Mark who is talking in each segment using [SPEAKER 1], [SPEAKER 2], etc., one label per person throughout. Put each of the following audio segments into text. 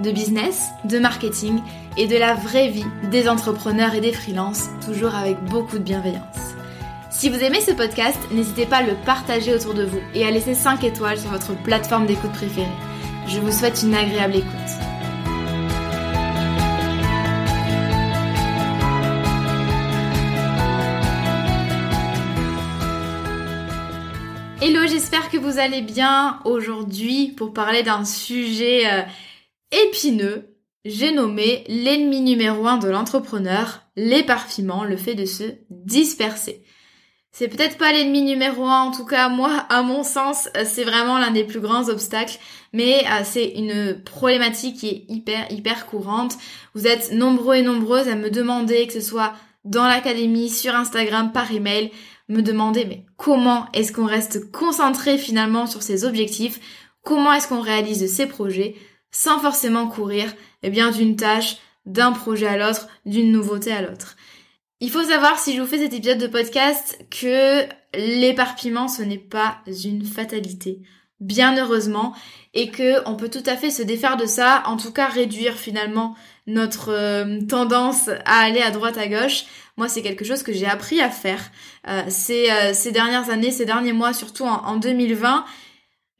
[SPEAKER 1] de business, de marketing et de la vraie vie des entrepreneurs et des freelances, toujours avec beaucoup de bienveillance. Si vous aimez ce podcast, n'hésitez pas à le partager autour de vous et à laisser 5 étoiles sur votre plateforme d'écoute préférée. Je vous souhaite une agréable écoute. Hello, j'espère que vous allez bien aujourd'hui pour parler d'un sujet euh, épineux, j'ai nommé l'ennemi numéro un de l'entrepreneur, l'éparpillement, le fait de se disperser. C'est peut-être pas l'ennemi numéro un, en tout cas moi, à mon sens, c'est vraiment l'un des plus grands obstacles, mais euh, c'est une problématique qui est hyper, hyper courante. Vous êtes nombreux et nombreuses à me demander, que ce soit dans l'académie, sur Instagram, par email, me demander mais comment est-ce qu'on reste concentré finalement sur ses objectifs, comment est-ce qu'on réalise ses projets, sans forcément courir eh bien d'une tâche, d'un projet à l'autre, d'une nouveauté à l'autre. Il faut savoir si je vous fais cet épisode de podcast que l'éparpillement ce n'est pas une fatalité, bien heureusement, et que on peut tout à fait se défaire de ça, en tout cas réduire finalement notre euh, tendance à aller à droite à gauche. Moi, c'est quelque chose que j'ai appris à faire euh, ces, euh, ces dernières années, ces derniers mois, surtout en, en 2020.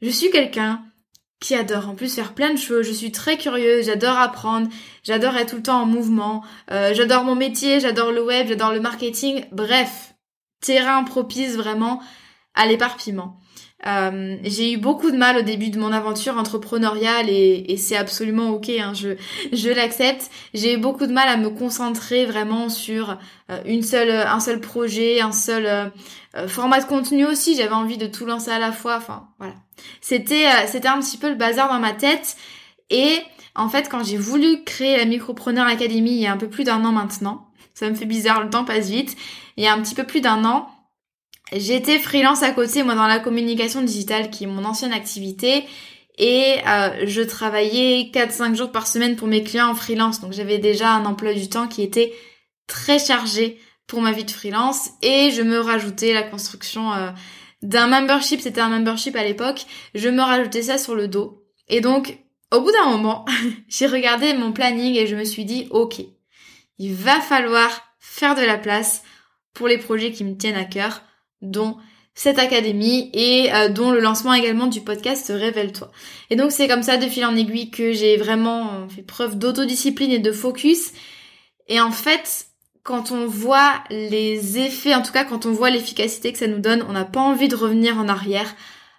[SPEAKER 1] Je suis quelqu'un qui adore en plus faire plein de choses. Je suis très curieuse, j'adore apprendre, j'adore être tout le temps en mouvement, euh, j'adore mon métier, j'adore le web, j'adore le marketing. Bref, terrain propice vraiment à l'éparpillement. Euh, j'ai eu beaucoup de mal au début de mon aventure entrepreneuriale et, c'est absolument ok, hein, je, je l'accepte. J'ai eu beaucoup de mal à me concentrer vraiment sur euh, une seule, un seul projet, un seul euh, format de contenu aussi. J'avais envie de tout lancer à la fois. Enfin voilà, c'était c'était un petit peu le bazar dans ma tête. Et en fait, quand j'ai voulu créer la Micropreneur Academy il y a un peu plus d'un an maintenant, ça me fait bizarre, le temps passe vite. Il y a un petit peu plus d'un an, J'étais freelance à côté, moi, dans la communication digitale, qui est mon ancienne activité. Et euh, je travaillais 4-5 jours par semaine pour mes clients en freelance. Donc j'avais déjà un emploi du temps qui était très chargé pour ma vie de freelance. Et je me rajoutais la construction euh, d'un membership. C'était un membership à l'époque. Je me rajoutais ça sur le dos. Et donc, au bout d'un moment, j'ai regardé mon planning et je me suis dit, ok, il va falloir faire de la place pour les projets qui me tiennent à cœur dont cette académie et euh, dont le lancement également du podcast Révèle-toi. Et donc c'est comme ça de fil en aiguille que j'ai vraiment fait preuve d'autodiscipline et de focus. Et en fait, quand on voit les effets, en tout cas quand on voit l'efficacité que ça nous donne, on n'a pas envie de revenir en arrière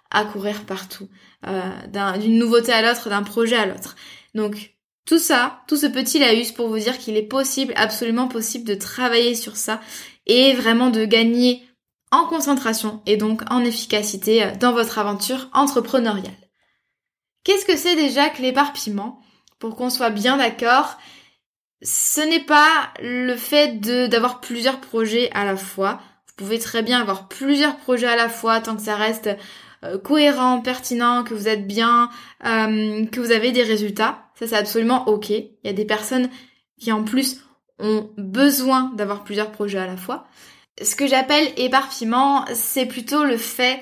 [SPEAKER 1] à courir partout, euh, d'une nouveauté à l'autre, d'un projet à l'autre. Donc tout ça, tout ce petit laïus pour vous dire qu'il est possible, absolument possible de travailler sur ça et vraiment de gagner en concentration et donc en efficacité dans votre aventure entrepreneuriale. Qu'est-ce que c'est déjà que l'éparpillement? Pour qu'on soit bien d'accord, ce n'est pas le fait d'avoir plusieurs projets à la fois. Vous pouvez très bien avoir plusieurs projets à la fois tant que ça reste euh, cohérent, pertinent, que vous êtes bien, euh, que vous avez des résultats. Ça c'est absolument ok. Il y a des personnes qui en plus ont besoin d'avoir plusieurs projets à la fois ce que j'appelle éparpillement, c'est plutôt le fait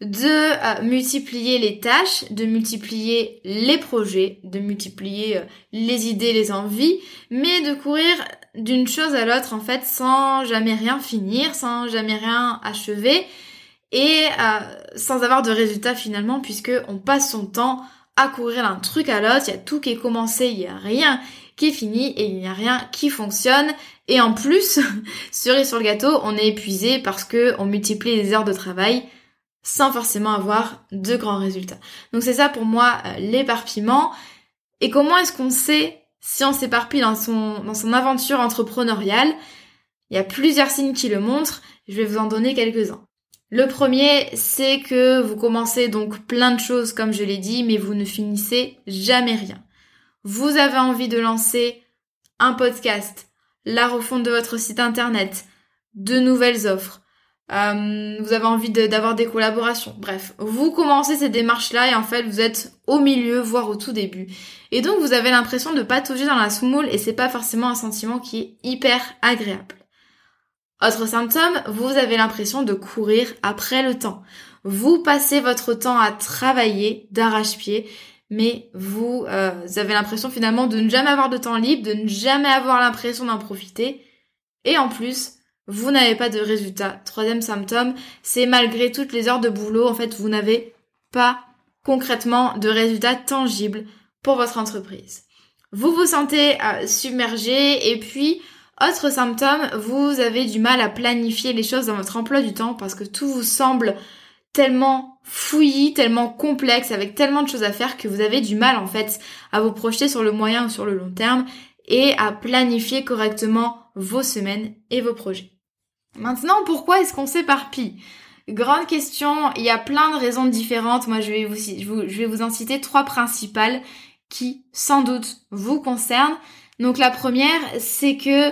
[SPEAKER 1] de euh, multiplier les tâches, de multiplier les projets, de multiplier euh, les idées, les envies, mais de courir d'une chose à l'autre en fait sans jamais rien finir, sans jamais rien achever et euh, sans avoir de résultat finalement puisque on passe son temps à courir d'un truc à l'autre, il y a tout qui est commencé, il y a rien qui finit et il n'y a rien qui fonctionne. Et en plus, cerise sur le gâteau, on est épuisé parce que on multiplie les heures de travail sans forcément avoir de grands résultats. Donc c'est ça pour moi euh, l'éparpillement. Et comment est-ce qu'on sait si on s'éparpille dans son, dans son aventure entrepreneuriale? Il y a plusieurs signes qui le montrent. Je vais vous en donner quelques-uns. Le premier, c'est que vous commencez donc plein de choses, comme je l'ai dit, mais vous ne finissez jamais rien. Vous avez envie de lancer un podcast, la refonte de votre site internet, de nouvelles offres, euh, vous avez envie d'avoir des collaborations. Bref, vous commencez ces démarches-là et en fait vous êtes au milieu, voire au tout début. Et donc vous avez l'impression de patauger dans la semoule et c'est pas forcément un sentiment qui est hyper agréable. Autre symptôme, vous avez l'impression de courir après le temps. Vous passez votre temps à travailler d'arrache-pied, mais vous, euh, vous avez l'impression finalement de ne jamais avoir de temps libre, de ne jamais avoir l'impression d'en profiter. Et en plus, vous n'avez pas de résultat. Troisième symptôme, c'est malgré toutes les heures de boulot, en fait, vous n'avez pas concrètement de résultats tangibles pour votre entreprise. Vous vous sentez euh, submergé et puis autre symptôme, vous avez du mal à planifier les choses dans votre emploi du temps parce que tout vous semble tellement fouillis, tellement complexe, avec tellement de choses à faire que vous avez du mal en fait à vous projeter sur le moyen ou sur le long terme et à planifier correctement vos semaines et vos projets. Maintenant, pourquoi est-ce qu'on s'éparpille? Grande question, il y a plein de raisons différentes. Moi, je vais vous, je vais vous en citer trois principales qui, sans doute, vous concernent. Donc la première, c'est que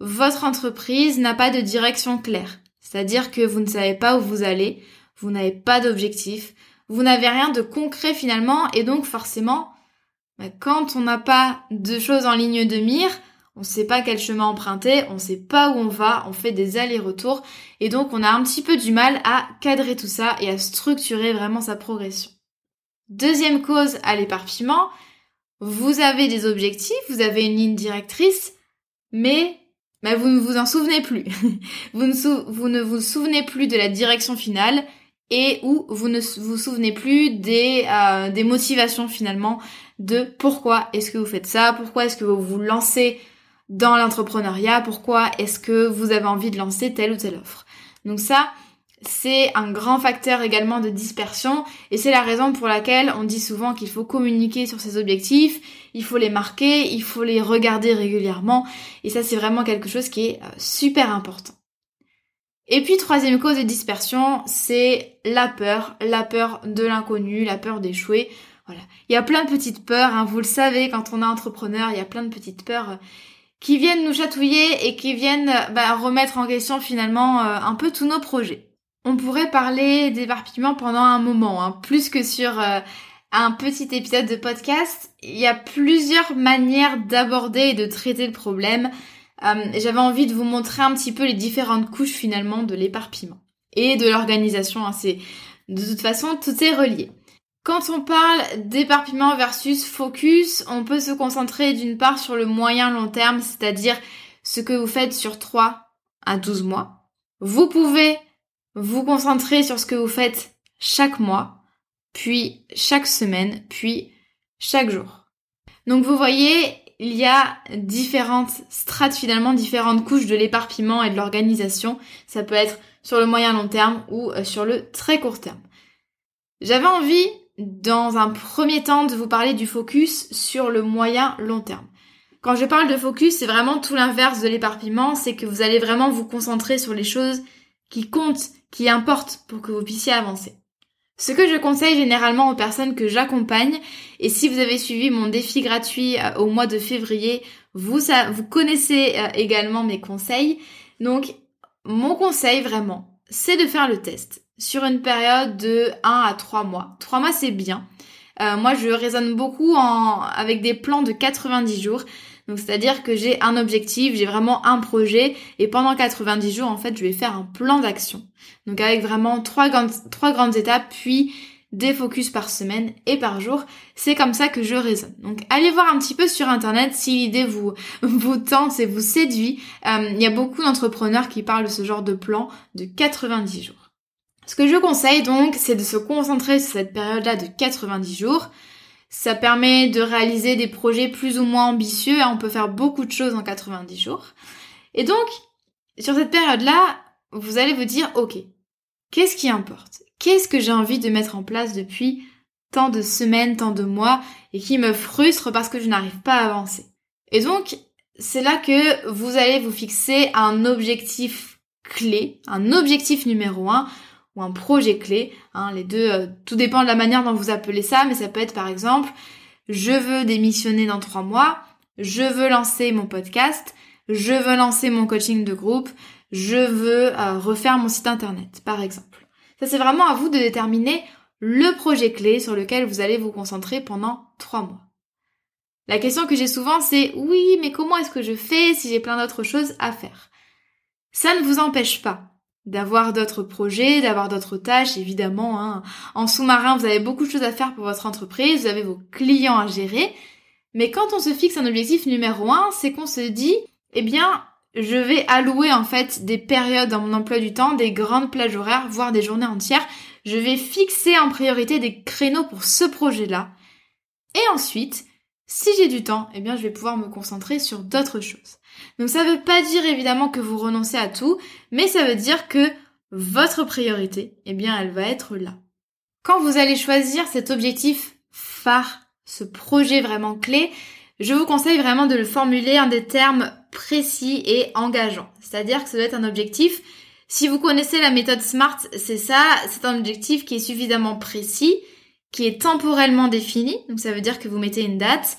[SPEAKER 1] votre entreprise n'a pas de direction claire. C'est-à-dire que vous ne savez pas où vous allez, vous n'avez pas d'objectif, vous n'avez rien de concret finalement, et donc forcément, bah, quand on n'a pas de choses en ligne de mire, on ne sait pas quel chemin emprunter, on ne sait pas où on va, on fait des allers-retours, et donc on a un petit peu du mal à cadrer tout ça et à structurer vraiment sa progression. Deuxième cause à l'éparpillement, vous avez des objectifs, vous avez une ligne directrice, mais bah, vous ne vous en souvenez plus. vous, ne vous ne vous souvenez plus de la direction finale et où vous ne vous souvenez plus des, euh, des motivations finalement de pourquoi est-ce que vous faites ça, pourquoi est-ce que vous vous lancez dans l'entrepreneuriat, pourquoi est-ce que vous avez envie de lancer telle ou telle offre. Donc ça, c'est un grand facteur également de dispersion et c'est la raison pour laquelle on dit souvent qu'il faut communiquer sur ses objectifs, il faut les marquer, il faut les regarder régulièrement et ça c'est vraiment quelque chose qui est euh, super important. Et puis troisième cause de dispersion, c'est la peur, la peur de l'inconnu, la peur d'échouer. Voilà, il y a plein de petites peurs, hein. vous le savez, quand on est entrepreneur, il y a plein de petites peurs euh, qui viennent nous chatouiller et qui viennent bah, remettre en question finalement euh, un peu tous nos projets. On pourrait parler d'éparpillement pendant un moment, hein, plus que sur euh, un petit épisode de podcast. Il y a plusieurs manières d'aborder et de traiter le problème. Euh, j'avais envie de vous montrer un petit peu les différentes couches finalement de l'éparpillement et de l'organisation. Hein. C'est de toute façon tout est relié. Quand on parle d'éparpillement versus focus, on peut se concentrer d'une part sur le moyen long terme, c'est-à-dire ce que vous faites sur 3 à 12 mois. Vous pouvez vous concentrez sur ce que vous faites chaque mois, puis chaque semaine, puis chaque jour. Donc vous voyez, il y a différentes strates finalement, différentes couches de l'éparpillement et de l'organisation. Ça peut être sur le moyen long terme ou euh, sur le très court terme. J'avais envie, dans un premier temps, de vous parler du focus sur le moyen long terme. Quand je parle de focus, c'est vraiment tout l'inverse de l'éparpillement, c'est que vous allez vraiment vous concentrer sur les choses qui comptent, qui importent pour que vous puissiez avancer. Ce que je conseille généralement aux personnes que j'accompagne, et si vous avez suivi mon défi gratuit euh, au mois de février, vous, connaissez euh, également mes conseils. Donc, mon conseil vraiment, c'est de faire le test sur une période de 1 à 3 mois. 3 mois, c'est bien. Euh, moi, je raisonne beaucoup avec des plans de 90 jours. Donc c'est-à-dire que j'ai un objectif, j'ai vraiment un projet et pendant 90 jours en fait je vais faire un plan d'action. Donc avec vraiment trois grandes, étapes puis des focus par semaine et par jour. C'est comme ça que je raisonne. Donc allez voir un petit peu sur internet si l'idée vous vous tente et vous séduit. Euh, il y a beaucoup d'entrepreneurs qui parlent de ce genre de plan de 90 jours. Ce que je conseille donc, c'est de se concentrer sur cette période-là de 90 jours Ça permet de réaliser des projets plus ou moins ambitieux. On peut faire beaucoup de choses en 90 jours. Et donc, sur cette période-là, vous allez vous dire, OK, qu'est-ce qui importe? Qu'est-ce que j'ai envie de mettre en place depuis tant de semaines, tant de mois, et qui me frustre parce que je n'arrive pas à avancer? Et donc, c'est là que vous allez vous fixer un objectif clé, un objectif numéro un, ou un projet clé. Hein, les deux, euh, tout dépend de la manière dont vous appelez ça, mais ça peut être par exemple, je veux démissionner dans trois mois, je veux lancer mon podcast, je veux lancer mon coaching de groupe, je veux euh, refaire mon site internet, par exemple. Ça, c'est vraiment à vous de déterminer le projet clé sur lequel vous allez vous concentrer pendant trois mois. La question que j'ai souvent, c'est oui, mais comment est-ce que je fais si j'ai plein d'autres choses à faire? Ça ne vous empêche pas d'avoir d'autres projets, d'avoir d'autres tâches, évidemment. Hein. En sous-marin, vous avez beaucoup de choses à faire pour votre entreprise, vous avez vos clients à gérer. Mais quand on se fixe un objectif numéro un, c'est qu'on se dit, eh bien, je vais allouer en fait des périodes dans mon emploi du temps, des grandes plages horaires, voire des journées entières. Je vais fixer en priorité des créneaux pour ce projet-là. Et ensuite, si j'ai du temps, eh bien, je vais pouvoir me concentrer sur d'autres choses. Donc ça ne veut pas dire évidemment que vous renoncez à tout, mais ça veut dire que votre priorité, eh bien, elle va être là. Quand vous allez choisir cet objectif phare, ce projet vraiment clé, je vous conseille vraiment de le formuler en des termes précis et engageants. C'est-à-dire que ça doit être un objectif. Si vous connaissez la méthode SMART, c'est ça, c'est un objectif qui est suffisamment précis, qui est temporellement défini, donc ça veut dire que vous mettez une date,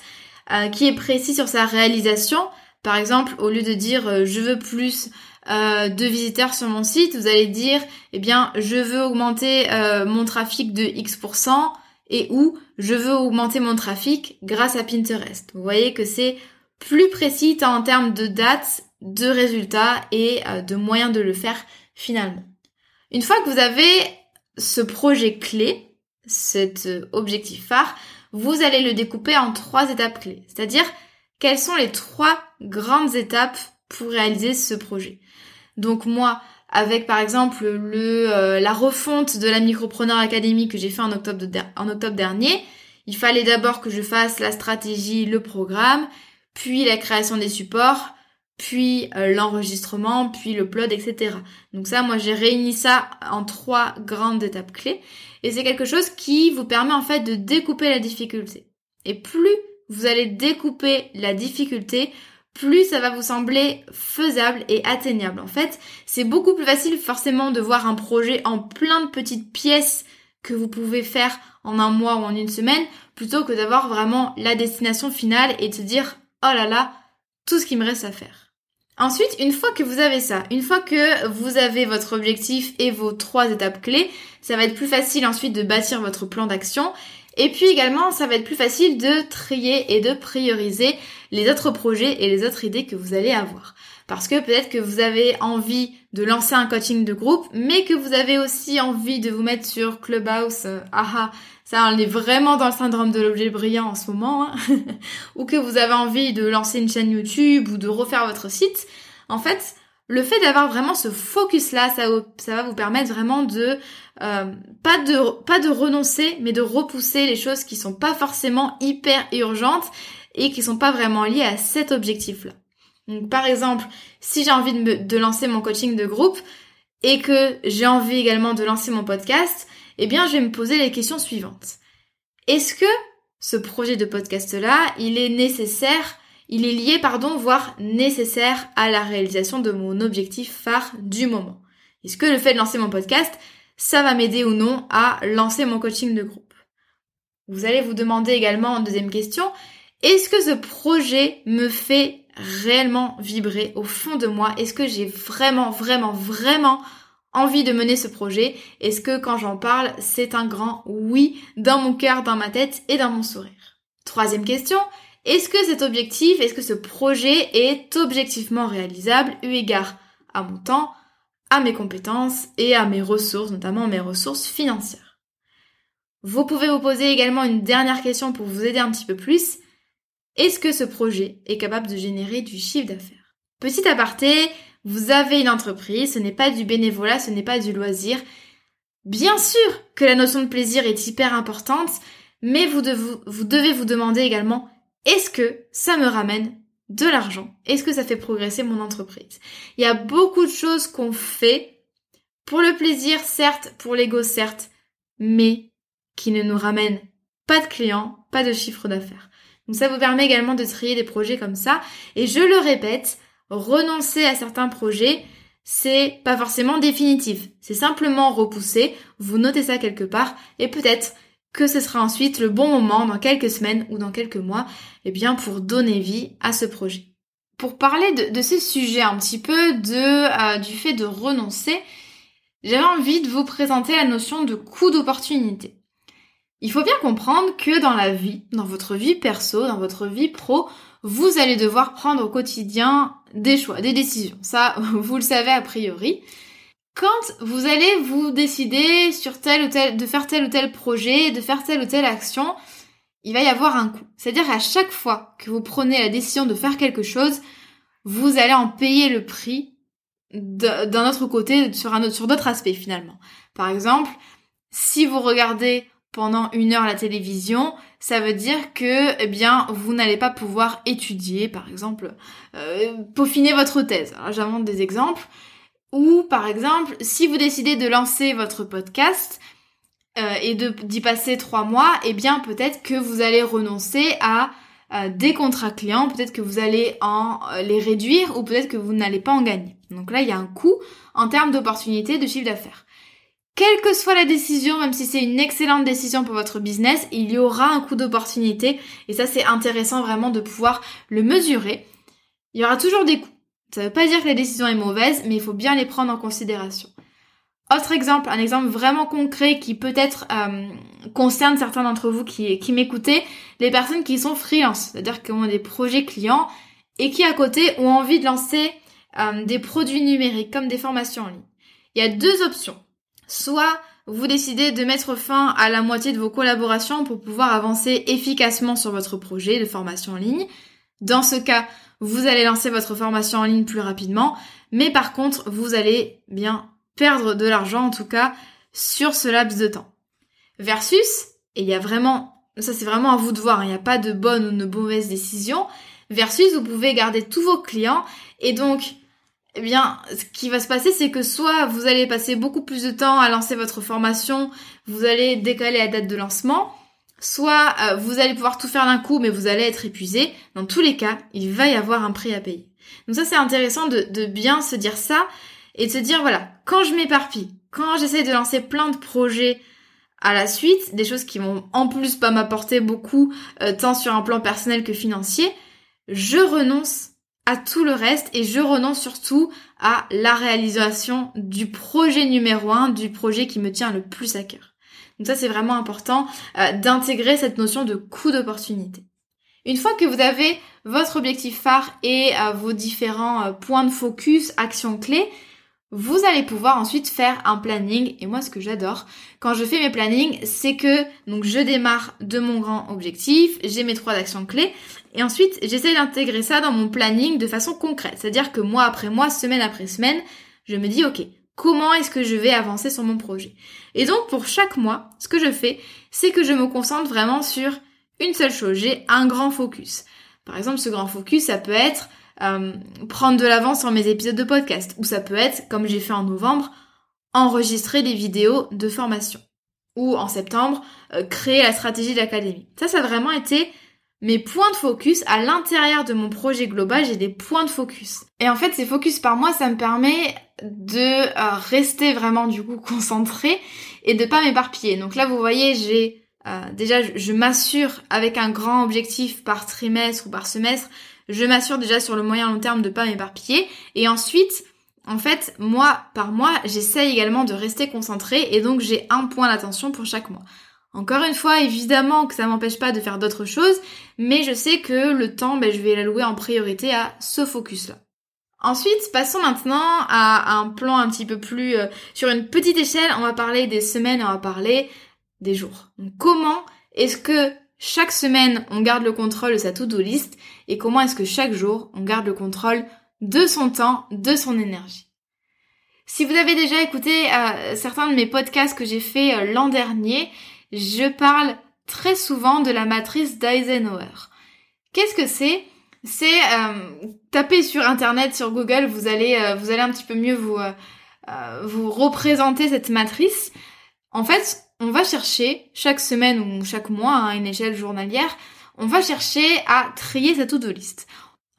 [SPEAKER 1] euh, qui est précis sur sa réalisation. Par exemple, au lieu de dire euh, je veux plus euh, de visiteurs sur mon site, vous allez dire eh bien je veux augmenter mon trafic de X% et où je veux augmenter mon trafic grâce à Pinterest. Vous voyez que c'est plus précis en termes de dates, de résultats et de moyens de le faire finalement. Une fois que vous avez ce projet clé, cet euh, objectif phare, vous allez le découper en trois étapes clés. C'est-à-dire quelles sont les trois grandes étapes pour réaliser ce projet? Donc moi, avec par exemple le, euh, la refonte de la Micropreneur Academy que j'ai fait en octobre, en octobre dernier, il fallait d'abord que je fasse la stratégie, le programme, puis la création des supports, puis euh, l'enregistrement, puis le plot, etc. Donc ça, moi j'ai réuni ça en trois grandes étapes clés, et c'est quelque chose qui vous permet en fait de découper la difficulté. Et plus vous allez découper la difficulté, plus ça va vous sembler faisable et atteignable. En fait, c'est beaucoup plus facile forcément de voir un projet en plein de petites pièces que vous pouvez faire en un mois ou en une semaine, plutôt que d'avoir vraiment la destination finale et de se dire, oh là là, tout ce qui me reste à faire. Ensuite, une fois que vous avez ça, une fois que vous avez votre objectif et vos trois étapes clés, ça va être plus facile ensuite de bâtir votre plan d'action et puis également, ça va être plus facile de trier et de prioriser les autres projets et les autres idées que vous allez avoir. Parce que peut-être que vous avez envie de lancer un coaching de groupe, mais que vous avez aussi envie de vous mettre sur Clubhouse. Euh, ah ça on est vraiment dans le syndrome de l'objet brillant en ce moment. Hein. ou que vous avez envie de lancer une chaîne YouTube ou de refaire votre site. En fait, le fait d'avoir vraiment ce focus là, ça, ça, va vous permettre vraiment de euh, pas de pas de renoncer, mais de repousser les choses qui sont pas forcément hyper urgentes et qui sont pas vraiment liées à cet objectif là. Donc par exemple, si j'ai envie de, lancer mon coaching de groupe et que j'ai envie également de lancer mon podcast, eh bien je vais me poser les questions suivantes. Est-ce que ce projet de podcast là, il est nécessaire il est lié, pardon, voire nécessaire à la réalisation de mon objectif phare du moment? Est-ce que le fait de lancer mon podcast, ça va m'aider ou non à lancer mon coaching de groupe? Vous allez vous demander également en deuxième question, est-ce que ce projet me fait réellement vibrer au fond de moi? Est-ce que j'ai vraiment, vraiment, vraiment envie de mener ce projet? Est-ce que quand j'en parle, c'est un grand oui dans mon cœur, dans ma tête et dans mon sourire? Troisième question, est-ce que cet objectif, est-ce que ce projet est objectivement réalisable eu égard à mon temps, à mes compétences et à mes ressources, notamment mes ressources financières? Vous pouvez vous poser également une dernière question pour vous aider un petit peu plus. Est-ce que ce projet est capable de générer du chiffre d'affaires? Petit aparté, vous avez une entreprise, ce n'est pas du bénévolat, ce n'est pas du loisir. Bien sûr que la notion de plaisir est hyper importante, mais vous, devez vous demander également est-ce que ça me ramène de l'argent? Est-ce que ça fait progresser mon entreprise? Il y a beaucoup de choses qu'on fait pour le plaisir, certes, pour l'ego, certes, mais qui ne nous ramènent pas de clients, pas de chiffre d'affaires. Donc ça vous permet également de trier des projets comme ça. Et je le répète, renoncer à certains projets, c'est pas forcément définitif. C'est simplement repousser, vous notez ça quelque part, et peut-être que ce sera ensuite le bon moment dans quelques semaines ou dans quelques mois, eh bien pour donner vie à ce projet. Pour parler de, ces sujets un petit peu de euh, du fait de renoncer, j'avais envie de vous présenter la notion de coût d'opportunité. Il faut bien comprendre que dans la vie, dans votre vie perso, dans votre vie pro, vous allez devoir prendre au quotidien des choix, des décisions. Ça, vous le savez a priori. Quand vous allez vous décider sur tel ou tel, de faire tel ou tel projet, de faire telle ou telle action, il va y avoir un coût. C'est-à-dire à chaque fois que vous prenez la décision de faire quelque chose, vous allez en payer le prix d'un autre côté, sur un autre, sur d'autres aspects finalement. Par exemple, si vous regardez pendant une heure la télévision, ça veut dire que, eh bien, vous n'allez pas pouvoir étudier, par exemple, euh, peaufiner votre thèse. Alors, j'invente des exemples. Ou par exemple, si vous décidez de lancer votre podcast euh, et d'y passer trois mois, eh bien peut-être que vous allez renoncer à des contrats clients, peut-être que vous allez en euh, les réduire ou peut-être que vous n'allez pas en gagner. Donc là, il y a un coût en termes d'opportunité de chiffre d'affaires. Quelle que soit la décision, même si c'est une excellente décision pour votre business, il y aura un coût d'opportunité et ça c'est intéressant vraiment de pouvoir le mesurer. Il y aura toujours des coûts. Ça ne veut pas dire que la décision est mauvaise, mais il faut bien les prendre en considération. Autre exemple, un exemple vraiment concret qui peut-être euh, concerne certains d'entre vous qui, m'écoutez, les personnes qui sont freelance, c'est-à-dire qui ont des projets clients et qui à côté ont envie de lancer euh, des produits numériques comme des formations en ligne. Il y a deux options. Soit vous décidez de mettre fin à la moitié de vos collaborations pour pouvoir avancer efficacement sur votre projet de formation en ligne. Dans ce cas, vous allez lancer votre formation en ligne plus rapidement, mais par contre, vous allez bien perdre de l'argent en tout cas sur ce laps de temps. Versus, et il y a vraiment, ça c'est vraiment à vous de voir, hein, il n'y a pas de bonne ou de mauvaise décision, versus vous pouvez garder tous vos clients et donc eh bien, ce qui va se passer, c'est que soit vous allez passer beaucoup plus de temps à lancer votre formation, vous allez décaler la date de lancement, soit euh, vous allez pouvoir tout faire d'un coup, mais vous allez être épuisé. Dans tous les cas, il va y avoir un prix à payer. Donc ça, c'est intéressant de, bien se dire ça et de se dire, voilà, quand je m'éparpille, quand j'essaie de lancer plein de projets à la suite, des choses qui vont en plus pas m'apporter beaucoup, euh, tant sur un plan personnel que financier, je renonce à tout le reste et je renonce surtout à la réalisation du projet numéro un, du projet qui me tient le plus à cœur. Donc ça, c'est vraiment important euh, d'intégrer cette notion de coût d'opportunité. Une fois que vous avez votre objectif phare et euh, vos différents euh, points de focus, actions clés, vous allez pouvoir ensuite faire un planning. Et moi, ce que j'adore quand je fais mes plannings, c'est que donc je démarre de mon grand objectif, j'ai mes trois actions clés, et ensuite j'essaie d'intégrer ça dans mon planning de façon concrète. C'est-à-dire que mois après mois, semaine après semaine, je me dis ok, comment est-ce que je vais avancer sur mon projet? Et donc pour chaque mois, ce que je fais, c'est que je me concentre vraiment sur une seule chose, j'ai un grand focus. Par exemple, ce grand focus, ça peut être euh, prendre de l'avance sur mes épisodes de podcast, ou ça peut être, comme j'ai fait en novembre, enregistrer des vidéos de formation. Ou en septembre, euh, créer la stratégie de l'académie. Ça, ça a vraiment été mes points de focus à l'intérieur de mon projet global, j'ai des points de focus. Et en fait, ces focus par mois, ça me permet de euh, rester vraiment du coup concentré et de pas m'éparpiller. Donc là, vous voyez, j'ai euh, déjà, je, m'assure avec un grand objectif par trimestre ou par semestre, je m'assure déjà sur le moyen long terme de pas m'éparpiller. Et ensuite, en fait, moi par mois, j'essaye également de rester concentré et donc j'ai un point d'attention pour chaque mois. Encore une fois, évidemment que ça m'empêche pas de faire d'autres choses, mais je sais que le temps, ben, je vais l'allouer en priorité à ce focus-là. Ensuite, passons maintenant à un plan un petit peu plus euh, sur une petite échelle. On va parler des semaines, on va parler des jours. Comment est-ce que chaque semaine on garde le contrôle de sa to-do list et comment est-ce que chaque jour on garde le contrôle de son temps, de son énergie? Si vous avez déjà écouté euh, certains de mes podcasts que j'ai fait euh, l'an dernier, je parle très souvent de la matrice d'Eisenhower. Qu'est-ce que c'est? C'est euh, taper sur internet, sur Google, vous allez euh, vous allez un petit peu mieux vous euh, vous représenter cette matrice. En fait, on va chercher chaque semaine ou chaque mois à une échelle journalière, on va chercher à trier sa to-do list.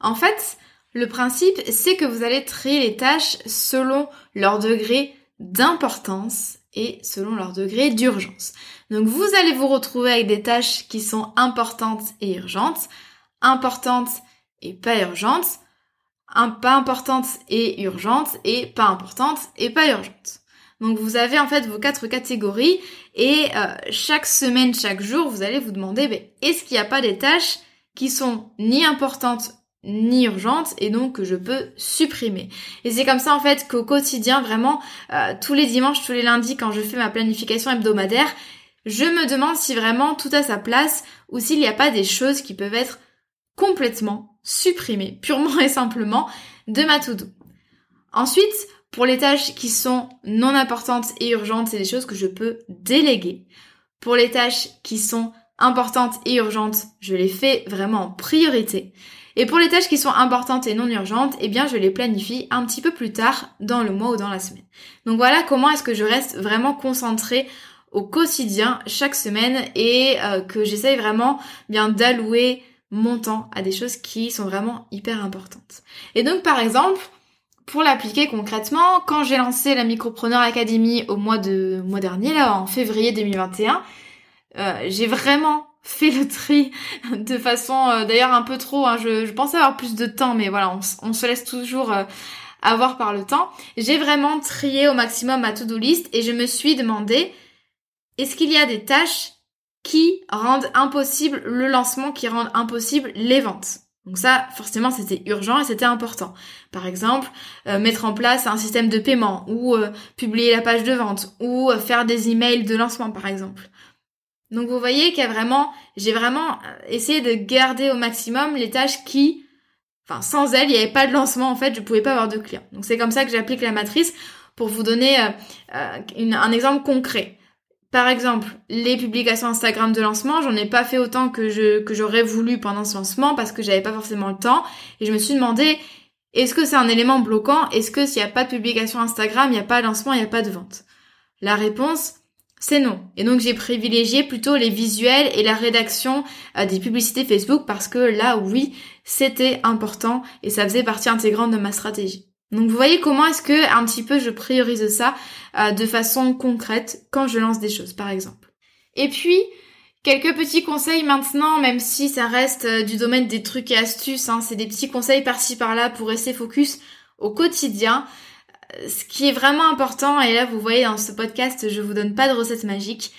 [SPEAKER 1] En fait, le principe, c'est que vous allez trier les tâches selon leur degré d'importance et selon leur degré d'urgence. Donc vous allez vous retrouver avec des tâches qui sont importantes et urgentes, importantes et pas urgentes, pas importantes et urgentes et pas importantes et pas urgentes. Donc vous avez en fait vos quatre catégories et euh, chaque semaine, chaque jour, vous allez vous demander ben, est-ce qu'il n'y a pas des tâches qui sont ni importantes ni urgentes et donc que je peux supprimer. Et c'est comme ça en fait qu'au quotidien, vraiment, euh, tous les dimanches, tous les lundis, quand je fais ma planification hebdomadaire, je me demande si vraiment tout a sa place ou s'il n'y a pas des choses qui peuvent être complètement supprimées, purement et simplement, de ma to-do. Ensuite, pour les tâches qui sont non importantes et urgentes, c'est des choses que je peux déléguer. Pour les tâches qui sont importantes et urgentes, je les fais vraiment en priorité. Et pour les tâches qui sont importantes et non urgentes, eh bien je les planifie un petit peu plus tard dans le mois ou dans la semaine. Donc voilà comment est-ce que je reste vraiment concentrée au quotidien chaque semaine et euh, que j'essaye vraiment bien d'allouer mon temps à des choses qui sont vraiment hyper importantes. Et donc par exemple, pour l'appliquer concrètement, quand j'ai lancé la Micropreneur Academy au mois de mois dernier, là en février 2021, euh, j'ai vraiment fait le tri de façon euh, d'ailleurs un peu trop. Hein, je, je, pensais avoir plus de temps, mais voilà, on, se laisse toujours euh, avoir par le temps. J'ai vraiment trié au maximum ma to-do list et je me suis demandé est-ce qu'il y a des tâches qui rendent impossible le lancement, qui rendent impossible les ventes? Donc ça, forcément, c'était urgent et c'était important. Par exemple, euh, mettre en place un système de paiement ou publier la page de vente ou faire des emails de lancement, par exemple. Donc vous voyez qu'il y a vraiment, j'ai vraiment euh, essayé de garder au maximum les tâches qui, enfin sans elles, il n'y avait pas de lancement en fait, je pouvais pas avoir de clients. Donc c'est comme ça que j'applique la matrice pour vous donner euh, euh, un exemple concret. Par exemple, les publications Instagram de lancement, j'en ai pas fait autant que je que j'aurais voulu pendant ce lancement parce que j'avais pas forcément le temps et je me suis demandé est-ce que c'est un élément bloquant? Est-ce que s'il n'y a pas de publication Instagram, il n'y a pas de lancement, il n'y a pas de vente? La réponse, c'est non. Et donc j'ai privilégié plutôt les visuels et la rédaction euh, des publicités Facebook parce que là, oui, c'était important et ça faisait partie intégrante de ma stratégie. Donc vous voyez comment est-ce que un petit peu je priorise ça euh, de façon concrète quand je lance des choses, par exemple. Et puis quelques petits conseils maintenant, même si ça reste euh, du domaine des trucs et astuces, hein, c'est des petits conseils par-ci par-là pour rester focus au quotidien ce qui est vraiment important, et là vous voyez dans ce podcast, je vous donne pas de recette magique.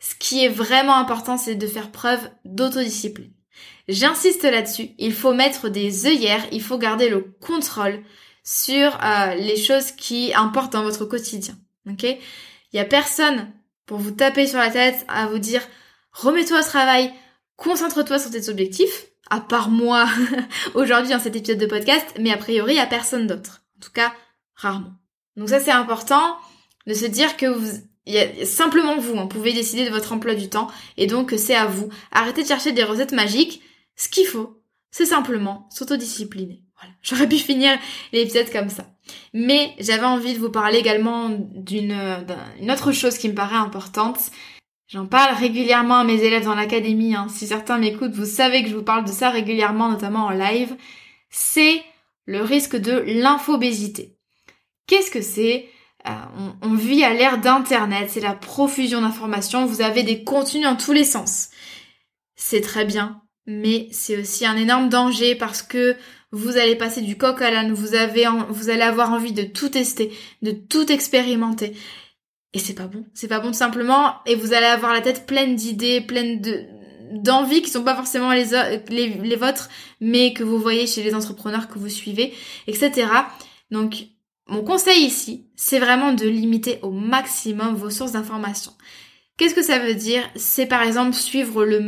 [SPEAKER 1] Ce qui est vraiment important, c'est de faire preuve d'autodiscipline. J'insiste là-dessus, il faut mettre des œillères, il faut garder le contrôle sur euh, les choses qui importent dans votre quotidien. Ok? Il y a personne pour vous taper sur la tête à vous dire remets-toi au travail, concentre-toi sur tes objectifs, à part moi aujourd'hui dans cet épisode de podcast, mais a priori a personne d'autre. En tout cas, rarement. Donc ça c'est important de se dire que vous, il y a simplement vous, on pouvez décider de votre emploi du temps et donc c'est à vous. Arrêtez de chercher des recettes magiques. Ce qu'il faut, c'est simplement s'autodiscipliner. Voilà. J'aurais pu finir l'épisode comme ça. Mais j'avais envie de vous parler également d'une autre chose qui me paraît importante. J'en parle régulièrement à mes élèves dans l'académie. Hein. Si certains m'écoutent, vous savez que je vous parle de ça régulièrement, notamment en live. C'est le risque de l'infobésité. Qu'est-ce que c'est? Euh, on, vit à l'ère d'Internet, c'est la profusion d'informations, vous avez des contenus en tous les sens. C'est très bien, mais c'est aussi un énorme danger parce que vous allez passer du coq à l'âne, vous, avez vous allez avoir envie de tout tester, de tout expérimenter. Et c'est pas bon, c'est pas bon tout simplement, et vous allez avoir la tête pleine d'idées, pleine de d'envies qui sont pas forcément les, les, les vôtres, mais que vous voyez chez les entrepreneurs que vous suivez, etc. Donc mon conseil ici, c'est vraiment de limiter au maximum vos sources d'informations. Qu'est-ce que ça veut dire? C'est par exemple suivre le,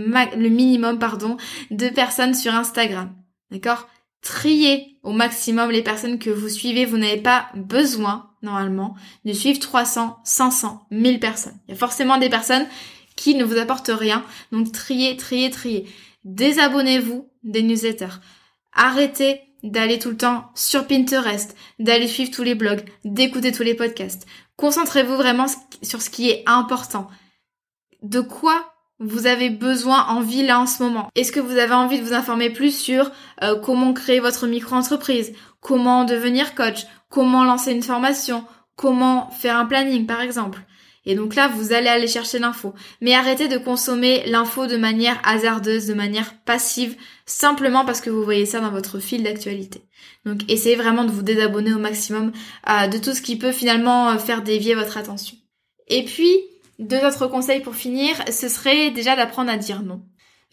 [SPEAKER 1] minimum pardon, de personnes sur Instagram. D'accord? Trier au maximum les personnes que vous suivez. Vous n'avez pas besoin, normalement, de suivre 300, 500, 1000 personnes. Il y a forcément des personnes qui ne vous apportent rien. Donc triez, triez, triez. Désabonnez-vous des newsletters. Arrêtez d'aller tout le temps sur Pinterest, d'aller suivre tous les blogs, d'écouter tous les podcasts. Concentrez-vous vraiment sur ce qui est important. De quoi vous avez besoin, envie là en ce moment? Est-ce que vous avez envie de vous informer plus sur euh, comment créer votre micro-entreprise, comment devenir coach, comment lancer une formation, comment faire un planning par exemple? Et donc là, vous allez aller chercher l'info. Mais arrêtez de consommer l'info de manière hasardeuse, de manière passive, simplement parce que vous voyez ça dans votre fil d'actualité. Donc essayez vraiment de vous désabonner au maximum euh, de tout ce qui peut finalement euh, faire dévier votre attention. Et puis, deux autres conseils pour finir, ce serait déjà d'apprendre à dire non.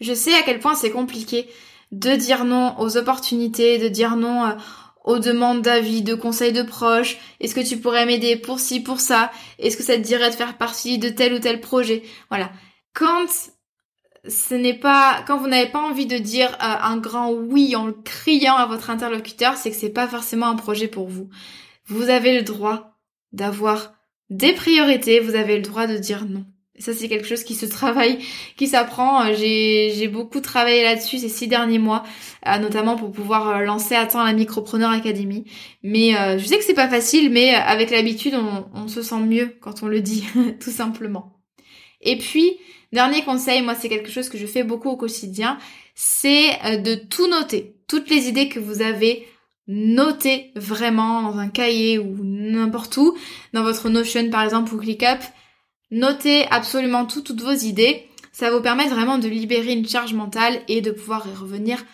[SPEAKER 1] Je sais à quel point c'est compliqué de dire non aux opportunités, de dire non euh, aux demandes d'avis, de conseils de proches Est-ce que tu pourrais m'aider pour ci, pour ça? Est-ce que ça te dirait de faire partie de tel ou tel projet? Voilà. Quand ce n'est pas, quand vous n'avez pas envie de dire euh, un grand oui en criant à votre interlocuteur, c'est que c'est pas forcément un projet pour vous. Vous avez le droit d'avoir des priorités, vous avez le droit de dire non. Ça, c'est quelque chose qui se travaille, qui s'apprend. Euh, j'ai, beaucoup travaillé là-dessus ces six derniers mois, euh, notamment pour pouvoir euh, lancer à temps la Micropreneur Academy. Mais je sais que c'est pas facile, mais avec l'habitude, on, se sent mieux quand on le dit, tout simplement. Et puis, dernier conseil, moi, c'est quelque chose que je fais beaucoup au quotidien, c'est de tout noter. Toutes les idées que vous avez, notez vraiment dans un cahier ou n'importe où, dans votre Notion par exemple ou ClickUp Notez absolument tout, toutes vos idées. Ça vous permettre vraiment de libérer une charge mentale et de pouvoir y revenir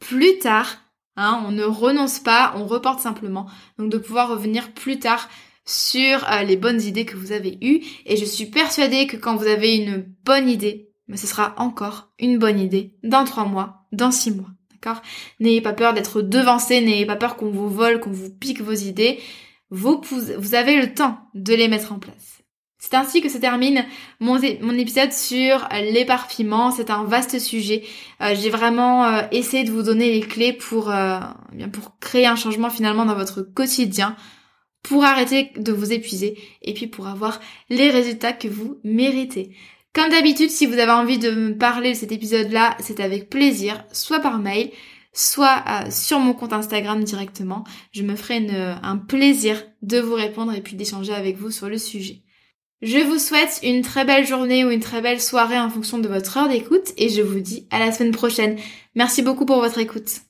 [SPEAKER 1] plus tard. Hein. on ne renonce pas, on reporte simplement. Donc de pouvoir revenir plus tard sur euh, les bonnes idées que vous avez eues. Et je suis persuadée que quand vous avez une bonne idée, mais ce sera encore une bonne idée dans trois mois, dans six mois. D'accord? N'ayez pas peur d'être devancé, n'ayez pas peur qu'on vous vole, qu'on vous pique vos idées. vous avez le temps de les mettre en place. C'est ainsi que se termine mon, épisode sur l'éparpillement. C'est un vaste sujet. Euh, j'ai vraiment euh, essayé de vous donner les clés pour, euh, pour créer un changement finalement dans votre quotidien, pour arrêter de vous épuiser et puis pour avoir les résultats que vous méritez. Comme d'habitude, si vous avez envie de me parler de cet épisode-là, c'est avec plaisir, soit par mail, soit sur mon compte Instagram directement. Je me ferai un plaisir de vous répondre et puis d'échanger avec vous sur le sujet. Je vous souhaite une très belle journée ou une très belle soirée en fonction de votre heure d'écoute et je vous dis à la semaine prochaine. Merci beaucoup pour votre écoute.